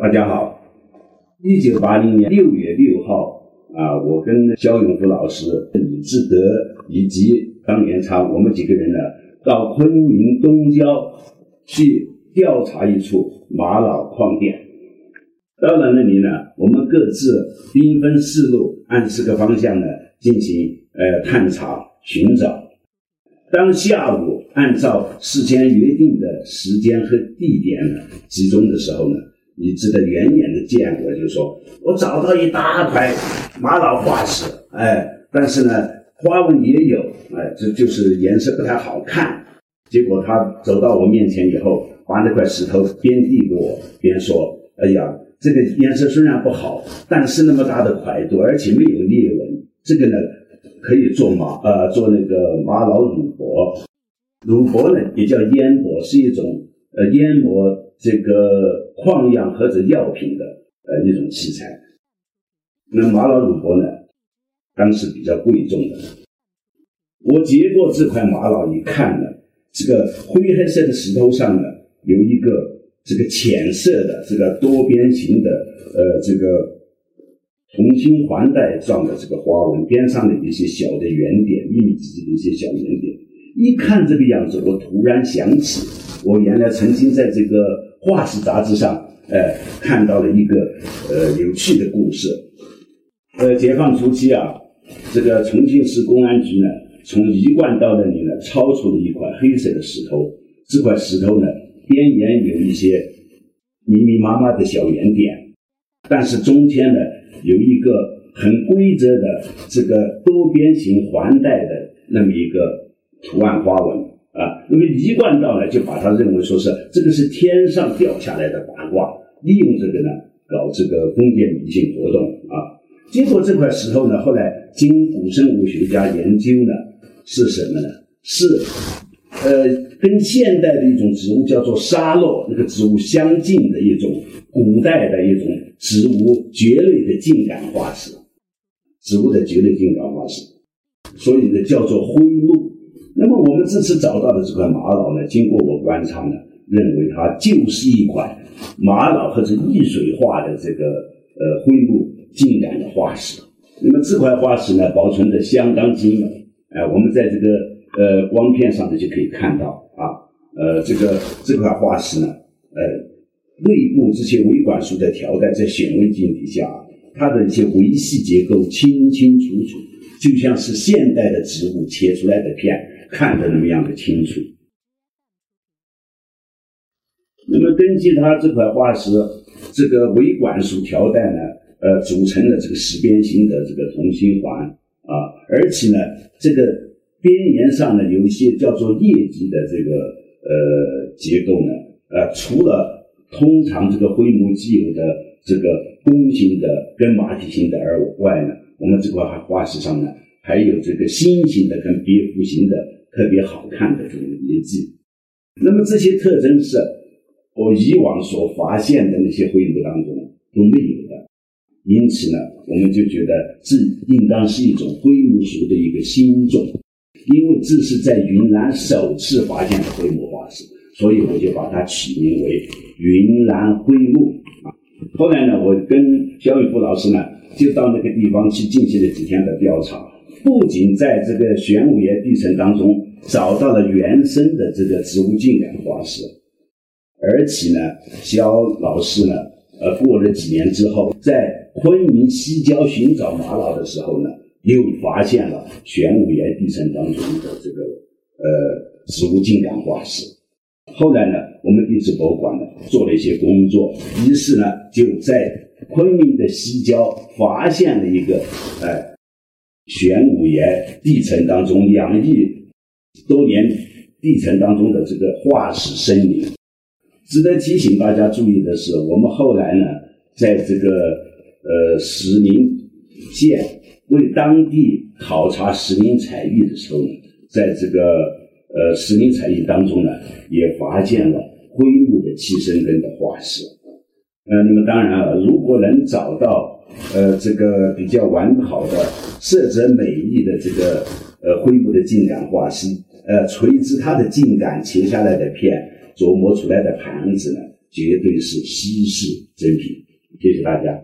大家好，一九八零年六月六号啊，我跟肖永福老师、李志德以及张元昌，我们几个人呢，到昆明东郊去调查一处玛瑙矿点。到了那里呢，我们各自兵分四路，按四个方向呢进行呃探查寻找。当下午按照事先约定的时间和地点呢集中的时候呢。你值得远远的见过，就是说我找到一大块玛瑙化石，哎，但是呢，花纹也有，哎，这就是颜色不太好看。结果他走到我面前以后，把那块石头边递给我边说：“哎呀，这个颜色虽然不好，但是那么大的块度，而且没有裂纹，这个呢可以做玛，呃，做那个玛瑙乳帛。乳帛呢也叫烟帛，是一种呃烟膜。”这个矿样或者药品的呃一种器材，那玛瑙乳帛呢，当时比较贵重的。我接过这块玛瑙一看呢，这个灰黑色的石头上呢，有一个这个浅色的这个多边形的呃这个同心环带状的这个花纹，边上的一些小的圆点，密密匝匝的一些小圆点。一看这个样子，我突然想起，我原来曾经在这个。化石杂志上，呃，看到了一个呃有趣的故事。呃，解放初期啊，这个重庆市公安局呢，从一贯道那里呢抄出了一块黑色的石头。这块石头呢，边缘有一些密密麻麻的小圆点，但是中间呢有一个很规则的这个多边形环带的那么一个图案花纹。啊，那么一贯道呢，就把它认为说是这个是天上掉下来的八卦，利用这个呢搞这个封建迷信活动啊。经过这块石头呢，后来经古生物学家研究呢，是什么呢？是呃，跟现代的一种植物叫做沙漏那个植物相近的一种古代的一种植物蕨类的茎秆化石，植物的蕨类茎秆化石，所以呢叫做灰木。那么我们这次找到的这块玛瑙呢，经过我观察呢，认为它就是一块玛瑙或者易水化的这个呃灰木茎秆的化石。那么这块化石呢，保存的相当精美，哎，我们在这个呃光片上呢就可以看到啊，呃这个这块化石呢，呃内部这些维管束的条带在显微镜底下，它的一些维系结构清清楚楚，就像是现代的植物切出来的片。看得那么样的清楚。那么根据它这块化石，这个维管束条带呢，呃，组成了这个十边形的这个同心环啊，而且呢，这个边沿上呢有一些叫做叶基的这个呃结构呢，呃，除了通常这个灰木既有的这个弓形的跟马蹄形的而外呢，我们这块化石上呢还有这个心形的跟蝙蝠形的。特别好看的这种遗迹，那么这些特征是我以往所发现的那些灰木当中都没有的，因此呢，我们就觉得这应当是一种灰木属的一个新种，因为这是在云南首次发现的灰木化石，所以我就把它起名为云南灰木啊。后来呢，我跟肖玉福老师呢，就到那个地方去进行了几天的调查。不仅在这个玄武岩地层当中找到了原生的这个植物茎秆化石，而且呢，肖老师呢，呃，过了几年之后，在昆明西郊寻找玛瑙的时候呢，又发现了玄武岩地层当中的这个呃植物茎秆化石。后来呢，我们地质博物馆呢做了一些工作，于是呢，就在昆明的西郊发现了一个，呃。玄武岩地层当中，两亿多年地层当中的这个化石森林，值得提醒大家注意的是，我们后来呢，在这个呃石林县为当地考察石林采玉的时候呢，在这个呃石林采玉当中呢，也发现了灰木的栖生根的化石。呃，那么当然了，如果能找到。呃，这个比较完好的、色泽美丽的这个呃灰布的茎秆化石，呃，垂直它的茎秆切下来的片，琢磨出来的盘子呢，绝对是稀世珍品。谢谢大家。